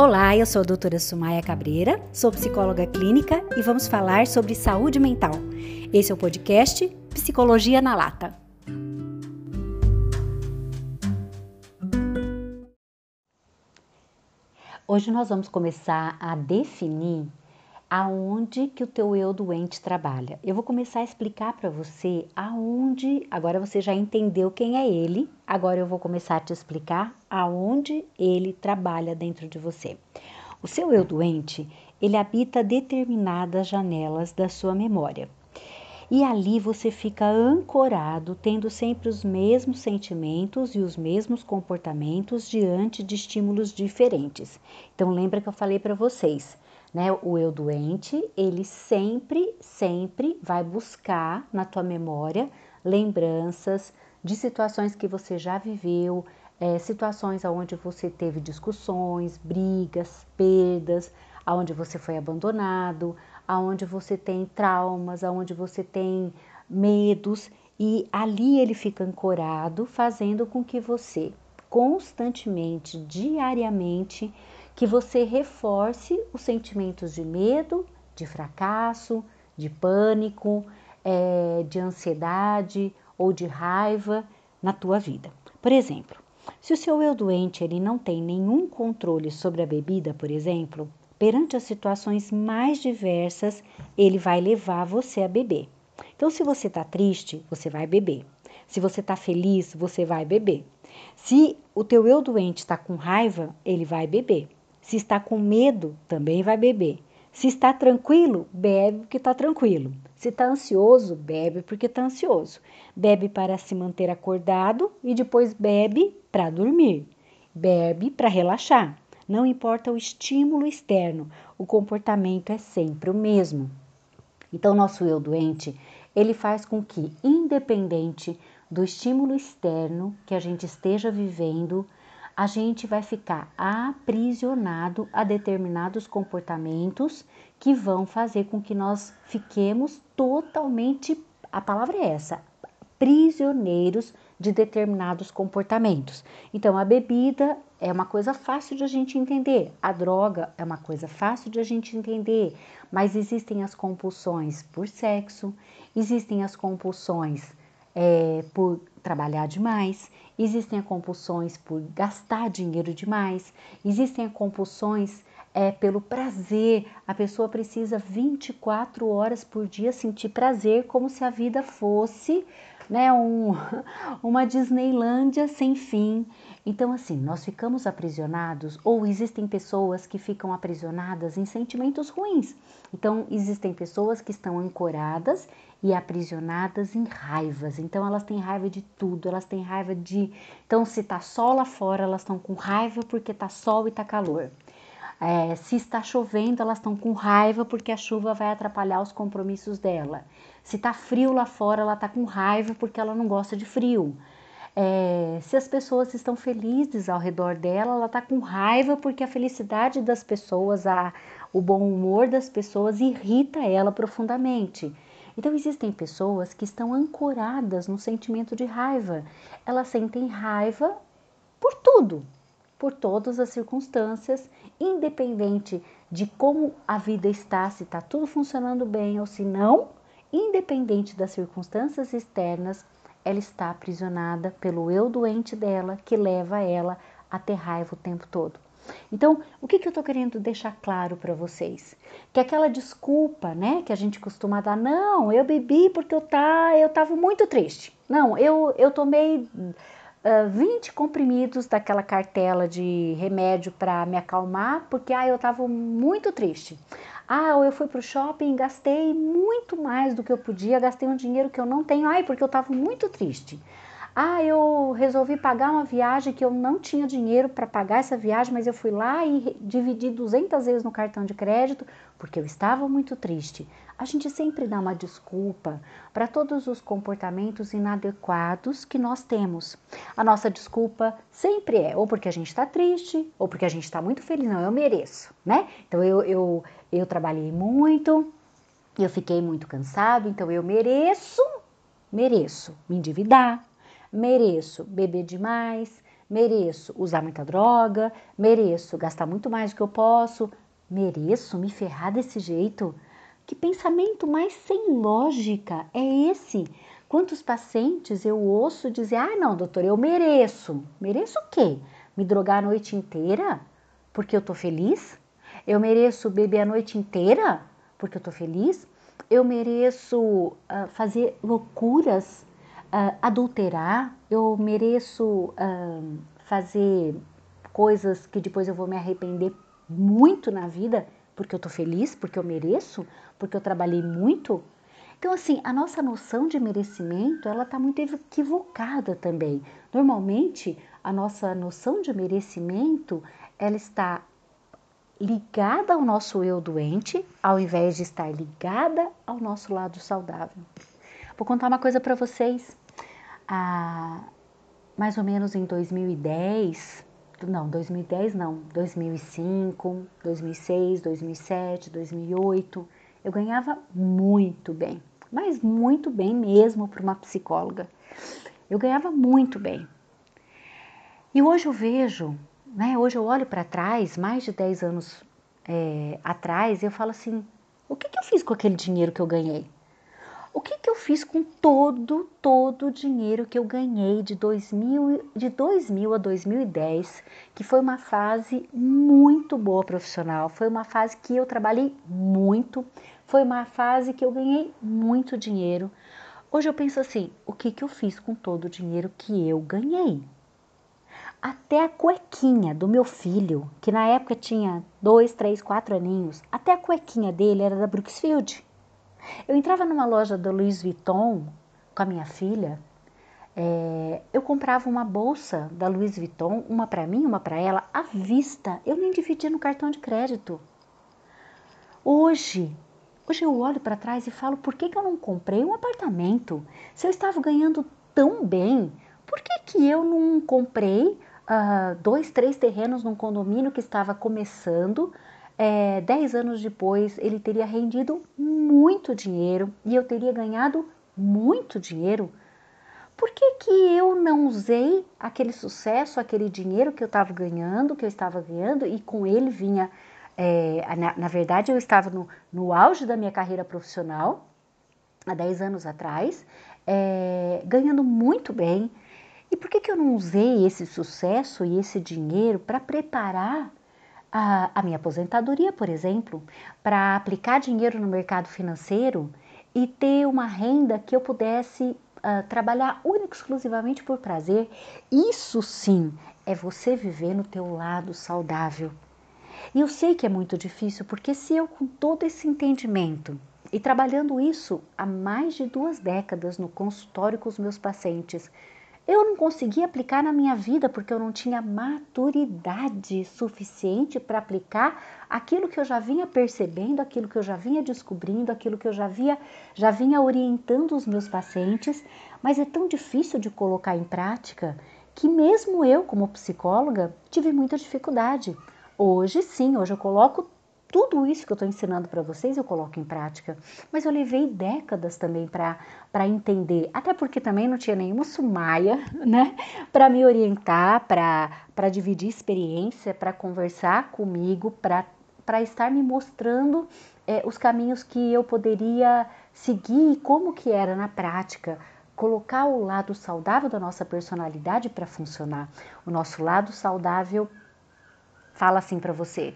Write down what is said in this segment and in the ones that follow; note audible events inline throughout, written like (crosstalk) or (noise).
Olá, eu sou a doutora Sumaia Cabreira, sou psicóloga clínica e vamos falar sobre saúde mental. Esse é o podcast Psicologia na Lata. Hoje nós vamos começar a definir aonde que o teu eu doente trabalha. Eu vou começar a explicar para você aonde, agora você já entendeu quem é ele, agora eu vou começar a te explicar aonde ele trabalha dentro de você. O seu eu doente, ele habita determinadas janelas da sua memória. E ali você fica ancorado, tendo sempre os mesmos sentimentos e os mesmos comportamentos diante de estímulos diferentes. Então lembra que eu falei para vocês, né? O eu doente, ele sempre, sempre vai buscar na tua memória lembranças de situações que você já viveu, é, situações onde você teve discussões, brigas, perdas, aonde você foi abandonado, aonde você tem traumas, aonde você tem medos e ali ele fica ancorado, fazendo com que você constantemente, diariamente, que você reforce os sentimentos de medo, de fracasso, de pânico, é, de ansiedade ou de raiva na tua vida. Por exemplo, se o seu eu doente ele não tem nenhum controle sobre a bebida, por exemplo, perante as situações mais diversas, ele vai levar você a beber. Então, se você está triste, você vai beber. Se você está feliz, você vai beber. Se o teu eu doente está com raiva, ele vai beber. Se está com medo, também vai beber. Se está tranquilo, bebe porque está tranquilo. Se está ansioso, bebe porque está ansioso. Bebe para se manter acordado e depois bebe para dormir. Bebe para relaxar. Não importa o estímulo externo, o comportamento é sempre o mesmo. Então, nosso eu doente, ele faz com que, independente do estímulo externo que a gente esteja vivendo, a gente vai ficar aprisionado a determinados comportamentos que vão fazer com que nós fiquemos totalmente, a palavra é essa, prisioneiros de determinados comportamentos. Então, a bebida é uma coisa fácil de a gente entender, a droga é uma coisa fácil de a gente entender, mas existem as compulsões por sexo, existem as compulsões é, por trabalhar demais, existem compulsões por gastar dinheiro demais, existem compulsões é, pelo prazer. A pessoa precisa 24 horas por dia sentir prazer, como se a vida fosse né, um, (laughs) uma Disneylândia sem fim. Então, assim, nós ficamos aprisionados, ou existem pessoas que ficam aprisionadas em sentimentos ruins. Então, existem pessoas que estão ancoradas e aprisionadas em raivas. Então, elas têm raiva de tudo, elas têm raiva de. Então, se tá sol lá fora, elas estão com raiva porque tá sol e tá calor. É, se está chovendo, elas estão com raiva porque a chuva vai atrapalhar os compromissos dela. Se está frio lá fora, ela está com raiva porque ela não gosta de frio. É, se as pessoas estão felizes ao redor dela, ela está com raiva porque a felicidade das pessoas, a, o bom humor das pessoas irrita ela profundamente. Então, existem pessoas que estão ancoradas no sentimento de raiva. Elas sentem raiva por tudo, por todas as circunstâncias, independente de como a vida está, se está tudo funcionando bem ou se não, independente das circunstâncias externas, ela está aprisionada pelo eu doente dela que leva ela a ter raiva o tempo todo. Então, o que, que eu estou querendo deixar claro para vocês? Que aquela desculpa, né, que a gente costuma dar, não, eu bebi porque eu tá, eu estava muito triste. Não, eu, eu tomei uh, ah, 20 comprimidos daquela cartela de remédio para me acalmar porque ah, eu estava muito triste. Ah, eu fui para o shopping gastei muito mais do que eu podia, gastei um dinheiro que eu não tenho, ai, porque eu estava muito triste. Ah, eu resolvi pagar uma viagem que eu não tinha dinheiro para pagar essa viagem, mas eu fui lá e dividi 200 vezes no cartão de crédito porque eu estava muito triste. A gente sempre dá uma desculpa para todos os comportamentos inadequados que nós temos. A nossa desculpa sempre é ou porque a gente está triste, ou porque a gente está muito feliz. Não, eu mereço, né? Então eu, eu, eu trabalhei muito, eu fiquei muito cansado, então eu mereço, mereço me endividar, mereço beber demais, mereço usar muita droga, mereço gastar muito mais do que eu posso, mereço me ferrar desse jeito. Que pensamento mais sem lógica é esse? Quantos pacientes eu ouço dizer: ah, não, doutor, eu mereço. Mereço o quê? Me drogar a noite inteira porque eu tô feliz? Eu mereço beber a noite inteira porque eu tô feliz? Eu mereço uh, fazer loucuras, uh, adulterar? Eu mereço uh, fazer coisas que depois eu vou me arrepender muito na vida porque eu tô feliz, porque eu mereço, porque eu trabalhei muito? Então, assim, a nossa noção de merecimento, ela está muito equivocada também. Normalmente, a nossa noção de merecimento, ela está ligada ao nosso eu doente, ao invés de estar ligada ao nosso lado saudável. Vou contar uma coisa para vocês. Ah, mais ou menos em 2010, não, 2010 não, 2005, 2006, 2007, 2008, eu ganhava muito bem mas muito bem mesmo para uma psicóloga. Eu ganhava muito bem. E hoje eu vejo, né, hoje eu olho para trás, mais de 10 anos é, atrás, e eu falo assim: o que, que eu fiz com aquele dinheiro que eu ganhei? O que, que eu fiz com todo, todo o dinheiro que eu ganhei de 2000, de 2000 a 2010, que foi uma fase muito boa profissional, foi uma fase que eu trabalhei muito, foi uma fase que eu ganhei muito dinheiro. Hoje eu penso assim: o que, que eu fiz com todo o dinheiro que eu ganhei? Até a cuequinha do meu filho, que na época tinha dois, três, quatro aninhos, até a cuequinha dele era da Brooksfield. Eu entrava numa loja da Louis Vuitton com a minha filha, é, eu comprava uma bolsa da Louis Vuitton, uma para mim, uma para ela, à vista. Eu nem dividia no cartão de crédito. Hoje, Hoje eu olho para trás e falo: por que, que eu não comprei um apartamento? Se eu estava ganhando tão bem, por que, que eu não comprei uh, dois, três terrenos num condomínio que estava começando? É, dez anos depois, ele teria rendido muito dinheiro e eu teria ganhado muito dinheiro. Por que, que eu não usei aquele sucesso, aquele dinheiro que eu estava ganhando, que eu estava ganhando, e com ele vinha é, na, na, verdade, eu estava no, no, auge da minha carreira profissional, há 10 anos atrás, é, ganhando muito bem. E por que, que eu não usei esse sucesso e esse dinheiro para preparar a, a minha aposentadoria, por exemplo, para aplicar dinheiro no mercado financeiro e ter uma renda que eu pudesse uh, trabalhar única exclusivamente por prazer? Isso sim é você viver no teu lado saudável. E eu sei que é muito difícil, porque se eu, com todo esse entendimento, e trabalhando isso há mais de duas décadas no consultório com os meus pacientes, eu não conseguia aplicar na minha vida porque eu não tinha maturidade suficiente para aplicar aquilo que eu já vinha percebendo, aquilo que eu já vinha descobrindo, aquilo que eu já, via, já vinha orientando os meus pacientes, mas é tão difícil de colocar em prática que mesmo eu, como psicóloga, tive muita dificuldade. Hoje sim, hoje eu coloco tudo isso que eu estou ensinando para vocês, eu coloco em prática. Mas eu levei décadas também para entender, até porque também não tinha nenhuma sumaia, (laughs) né? Para me orientar, para dividir experiência, para conversar comigo, para estar me mostrando é, os caminhos que eu poderia seguir e como que era na prática colocar o lado saudável da nossa personalidade para funcionar. O nosso lado saudável fala assim para você: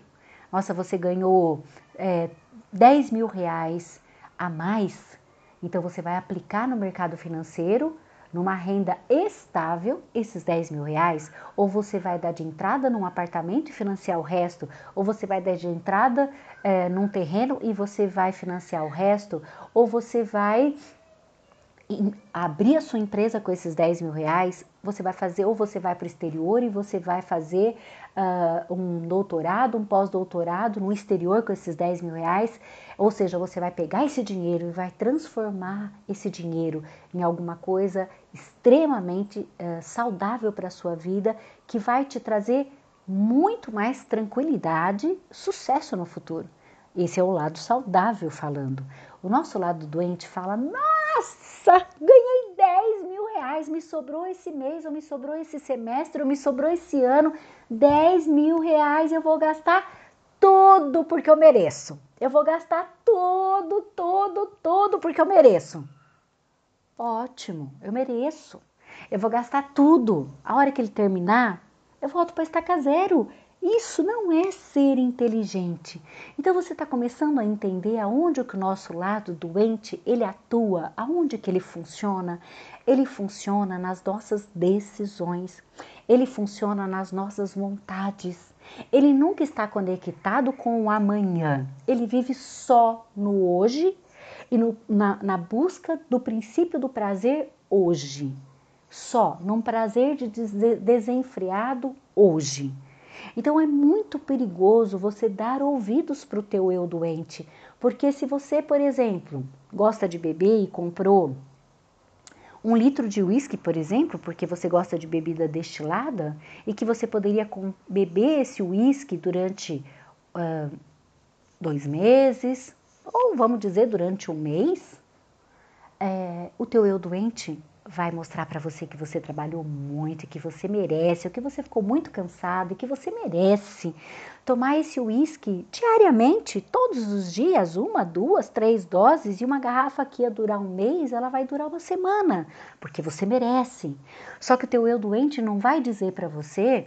Nossa, você ganhou é, 10 mil reais a mais, então você vai aplicar no mercado financeiro numa renda estável esses 10 mil reais, ou você vai dar de entrada num apartamento e financiar o resto, ou você vai dar de entrada é, num terreno e você vai financiar o resto, ou você vai abrir a sua empresa com esses 10 mil reais, você vai fazer, ou você vai para o exterior e você vai fazer uh, um doutorado, um pós-doutorado no exterior com esses 10 mil reais, ou seja, você vai pegar esse dinheiro e vai transformar esse dinheiro em alguma coisa extremamente uh, saudável para a sua vida, que vai te trazer muito mais tranquilidade, sucesso no futuro. Esse é o lado saudável falando. O nosso lado doente fala, nossa, ganhei 10 mil reais me sobrou esse mês, ou me sobrou esse semestre, ou me sobrou esse ano, 10 mil reais eu vou gastar tudo porque eu mereço. Eu vou gastar tudo, tudo, tudo porque eu mereço. Ótimo, eu mereço. Eu vou gastar tudo. A hora que ele terminar, eu volto para estaca zero. Isso não é ser inteligente. Então você está começando a entender aonde o nosso lado doente ele atua, aonde que ele funciona. Ele funciona nas nossas decisões, ele funciona nas nossas vontades. Ele nunca está conectado com o amanhã. Ele vive só no hoje e no, na, na busca do princípio do prazer hoje. Só num prazer de desenfreado hoje. Então é muito perigoso você dar ouvidos para o teu eu doente, porque se você, por exemplo, gosta de beber e comprou um litro de uísque, por exemplo, porque você gosta de bebida destilada e que você poderia beber esse uísque durante uh, dois meses, ou vamos dizer durante um mês, é, o teu eu doente vai mostrar para você que você trabalhou muito, que você merece, que você ficou muito cansado e que você merece tomar esse uísque diariamente, todos os dias, uma, duas, três doses e uma garrafa que ia durar um mês, ela vai durar uma semana, porque você merece. Só que o teu eu doente não vai dizer para você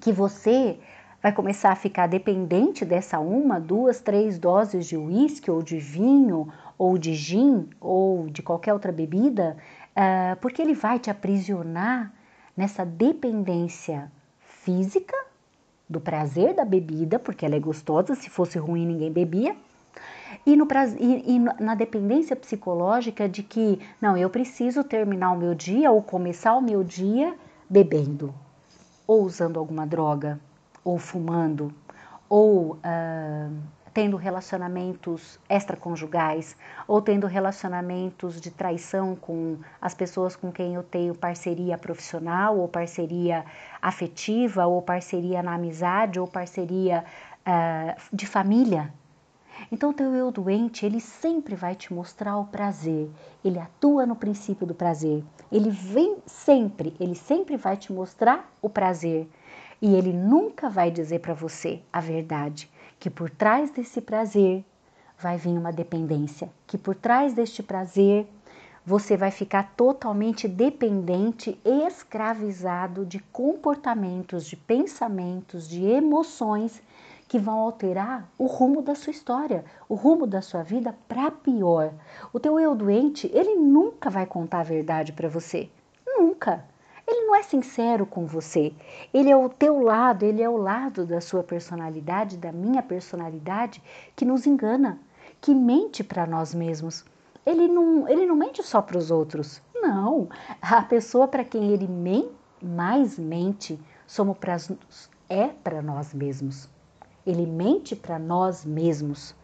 que você vai começar a ficar dependente dessa uma, duas, três doses de uísque ou de vinho ou de gin ou de qualquer outra bebida uh, porque ele vai te aprisionar nessa dependência física do prazer da bebida, porque ela é gostosa, se fosse ruim ninguém bebia, e, no, e, e na dependência psicológica de que, não, eu preciso terminar o meu dia ou começar o meu dia bebendo, ou usando alguma droga, ou fumando, ou uh, tendo relacionamentos extraconjugais ou tendo relacionamentos de traição com as pessoas com quem eu tenho parceria profissional ou parceria afetiva ou parceria na amizade ou parceria uh, de família. Então, o teu eu doente, ele sempre vai te mostrar o prazer, ele atua no princípio do prazer, ele vem sempre, ele sempre vai te mostrar o prazer. E ele nunca vai dizer para você a verdade que por trás desse prazer vai vir uma dependência, que por trás deste prazer você vai ficar totalmente dependente, escravizado de comportamentos, de pensamentos, de emoções que vão alterar o rumo da sua história, o rumo da sua vida para pior. O teu eu doente, ele nunca vai contar a verdade para você. Nunca. Ele não é sincero com você. Ele é o teu lado, ele é o lado da sua personalidade, da minha personalidade, que nos engana, que mente para nós mesmos. Ele não, ele não mente só para os outros. Não. A pessoa para quem ele men, mais mente somos pra, é para nós mesmos. Ele mente para nós mesmos.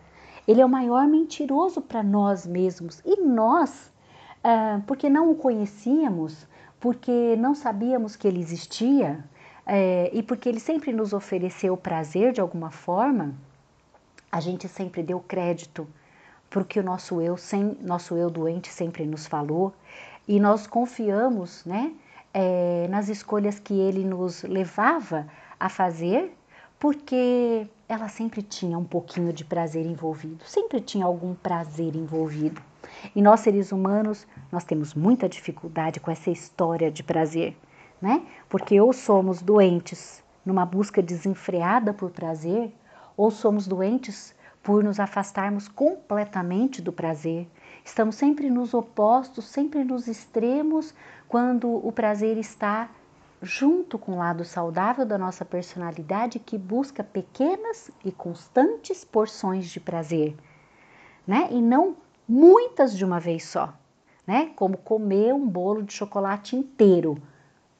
Ele é o maior mentiroso para nós mesmos. E nós, ah, porque não o conhecíamos, porque não sabíamos que ele existia é, e porque ele sempre nos ofereceu prazer de alguma forma, a gente sempre deu crédito para o que o nosso eu, sem, nosso eu doente sempre nos falou e nós confiamos né, é, nas escolhas que ele nos levava a fazer, porque ela sempre tinha um pouquinho de prazer envolvido, sempre tinha algum prazer envolvido. E nós, seres humanos, nós temos muita dificuldade com essa história de prazer, né? Porque ou somos doentes numa busca desenfreada por prazer, ou somos doentes por nos afastarmos completamente do prazer. Estamos sempre nos opostos, sempre nos extremos, quando o prazer está junto com o lado saudável da nossa personalidade que busca pequenas e constantes porções de prazer, né? E não muitas de uma vez só, né? Como comer um bolo de chocolate inteiro.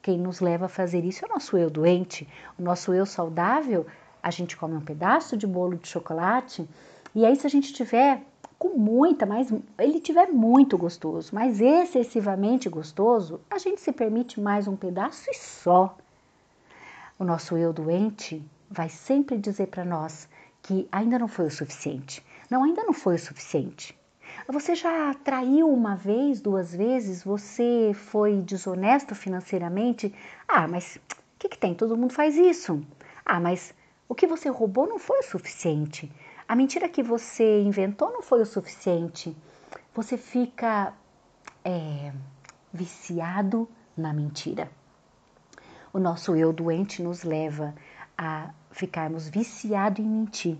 Quem nos leva a fazer isso é o nosso eu doente. O nosso eu saudável, a gente come um pedaço de bolo de chocolate e aí se a gente tiver com muita, mas ele tiver muito gostoso, mas excessivamente gostoso, a gente se permite mais um pedaço e só. O nosso eu doente vai sempre dizer para nós que ainda não foi o suficiente. Não, ainda não foi o suficiente. Você já traiu uma vez, duas vezes? Você foi desonesto financeiramente? Ah, mas o que, que tem? Todo mundo faz isso. Ah, mas o que você roubou não foi o suficiente. A mentira que você inventou não foi o suficiente. Você fica é, viciado na mentira. O nosso eu doente nos leva a ficarmos viciados em mentir.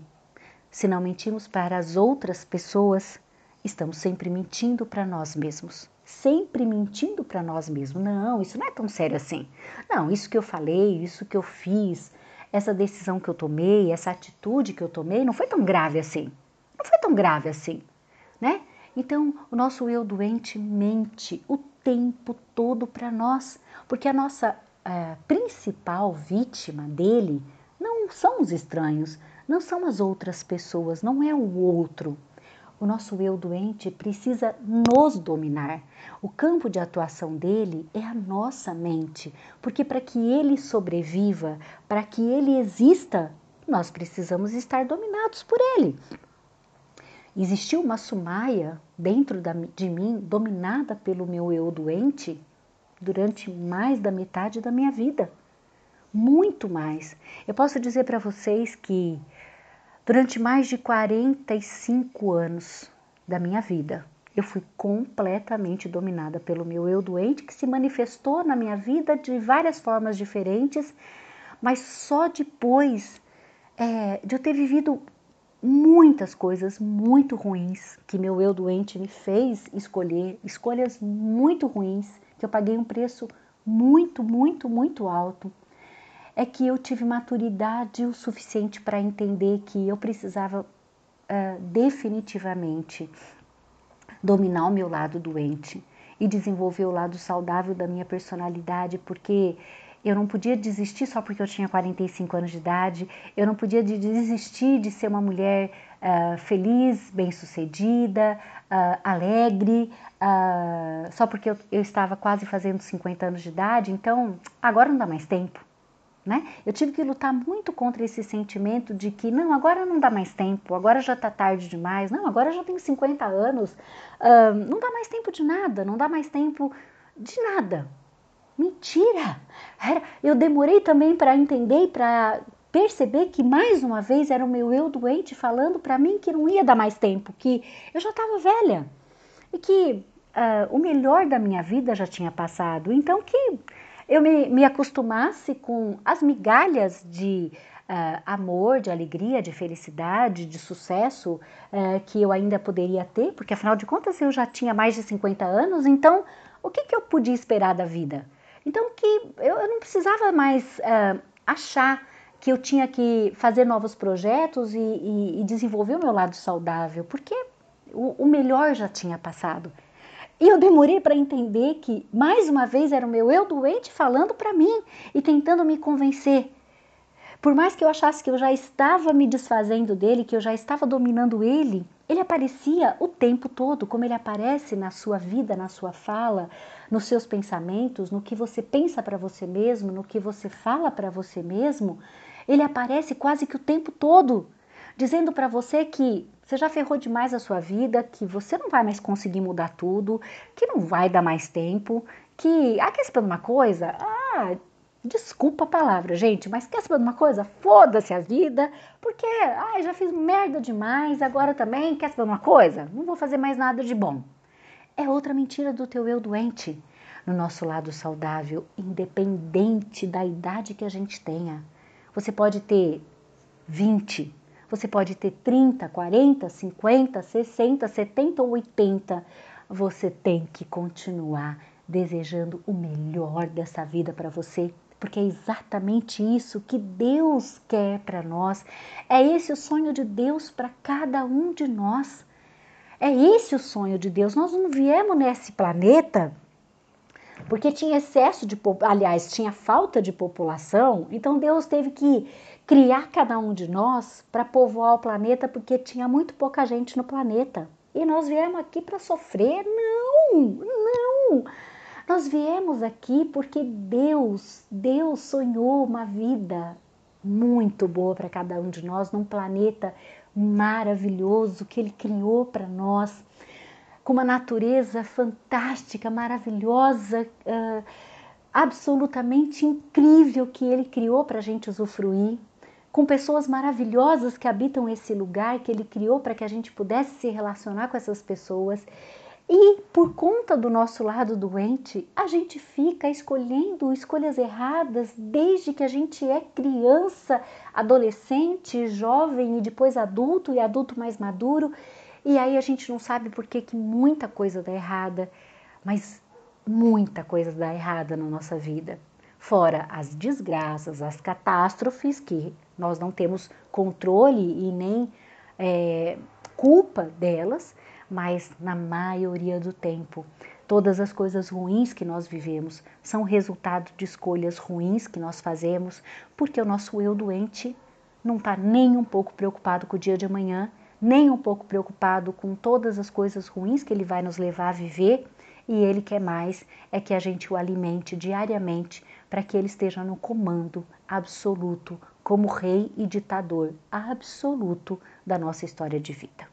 Se não mentimos para as outras pessoas, estamos sempre mentindo para nós mesmos. Sempre mentindo para nós mesmos. Não, isso não é tão sério assim. Não, isso que eu falei, isso que eu fiz, essa decisão que eu tomei, essa atitude que eu tomei, não foi tão grave assim. Não foi tão grave assim, né? Então, o nosso eu doente mente o tempo todo para nós, porque a nossa uh, principal vítima dele não são os estranhos, não são as outras pessoas, não é o outro. O nosso eu doente precisa nos dominar. O campo de atuação dele é a nossa mente, porque para que ele sobreviva, para que ele exista, nós precisamos estar dominados por ele. Existiu uma sumaia dentro de mim, dominada pelo meu eu doente, durante mais da metade da minha vida. Muito mais. Eu posso dizer para vocês que durante mais de 45 anos da minha vida, eu fui completamente dominada pelo meu eu doente, que se manifestou na minha vida de várias formas diferentes, mas só depois é, de eu ter vivido muitas coisas muito ruins que meu eu doente me fez escolher, escolhas muito ruins, que eu paguei um preço muito, muito, muito alto, é que eu tive maturidade o suficiente para entender que eu precisava uh, definitivamente dominar o meu lado doente e desenvolver o lado saudável da minha personalidade, porque eu não podia desistir só porque eu tinha 45 anos de idade, eu não podia desistir de ser uma mulher uh, feliz, bem-sucedida, uh, alegre, uh, só porque eu, eu estava quase fazendo 50 anos de idade, então agora não dá mais tempo. Né? Eu tive que lutar muito contra esse sentimento de que não, agora não dá mais tempo, agora já está tarde demais, não, agora já tenho 50 anos, não dá mais tempo de nada, não dá mais tempo de nada. Mentira! Eu demorei também para entender para perceber que mais uma vez era o meu eu doente falando para mim que não ia dar mais tempo, que eu já estava velha e que uh, o melhor da minha vida já tinha passado. Então que eu me, me acostumasse com as migalhas de uh, amor, de alegria, de felicidade, de sucesso uh, que eu ainda poderia ter, porque afinal de contas eu já tinha mais de 50 anos, então o que, que eu podia esperar da vida? Então que eu, eu não precisava mais uh, achar que eu tinha que fazer novos projetos e, e, e desenvolver o meu lado saudável, porque o, o melhor já tinha passado. E eu demorei para entender que, mais uma vez, era o meu eu doente falando para mim e tentando me convencer. Por mais que eu achasse que eu já estava me desfazendo dele, que eu já estava dominando ele, ele aparecia o tempo todo, como ele aparece na sua vida, na sua fala, nos seus pensamentos, no que você pensa para você mesmo, no que você fala para você mesmo. Ele aparece quase que o tempo todo, dizendo para você que você já ferrou demais a sua vida, que você não vai mais conseguir mudar tudo, que não vai dar mais tempo, que. Ah, quer saber uma coisa? Ah, desculpa a palavra, gente, mas quer saber uma coisa? Foda-se a vida, porque ah, já fiz merda demais, agora também quer saber uma coisa? Não vou fazer mais nada de bom. É outra mentira do teu eu doente. No nosso lado saudável, independente da idade que a gente tenha. Você pode ter 20, você pode ter 30, 40, 50, 60, 70 ou 80. Você tem que continuar desejando o melhor dessa vida para você, porque é exatamente isso que Deus quer para nós. É esse o sonho de Deus para cada um de nós. É esse o sonho de Deus. Nós não viemos nesse planeta porque tinha excesso de, aliás, tinha falta de população, então Deus teve que criar cada um de nós para povoar o planeta porque tinha muito pouca gente no planeta. E nós viemos aqui para sofrer? Não, não. Nós viemos aqui porque Deus, Deus sonhou uma vida muito boa para cada um de nós num planeta maravilhoso que ele criou para nós. com uma natureza fantástica, maravilhosa, uh, absolutamente incrível que ele criou para a gente usufruir, com pessoas maravilhosas que habitam esse lugar que ele criou para que a gente pudesse se relacionar com essas pessoas. E por conta do nosso lado doente, a gente fica escolhendo escolhas erradas desde que a gente é criança, adolescente, jovem e depois adulto e adulto mais maduro. E aí a gente não sabe por que, que muita coisa dá errada, mas muita coisa dá errada na nossa vida. Fora as desgraças, as catástrofes que nós não temos controle e nem é, culpa delas, mas na maioria do tempo, todas as coisas ruins que nós vivemos são resultado de escolhas ruins que nós fazemos, porque o nosso eu doente não está nem um pouco preocupado com o dia de amanhã nem um pouco preocupado com todas as coisas ruins que ele vai nos levar a viver, e ele quer mais é que a gente o alimente diariamente para que ele esteja no comando absoluto, como rei e ditador absoluto da nossa história de vida.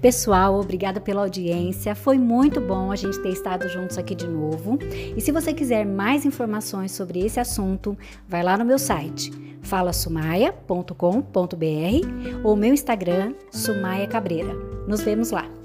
Pessoal, obrigada pela audiência. Foi muito bom a gente ter estado juntos aqui de novo. E se você quiser mais informações sobre esse assunto, vai lá no meu site falasumaia.com.br ou meu Instagram Sumaia Cabreira. Nos vemos lá.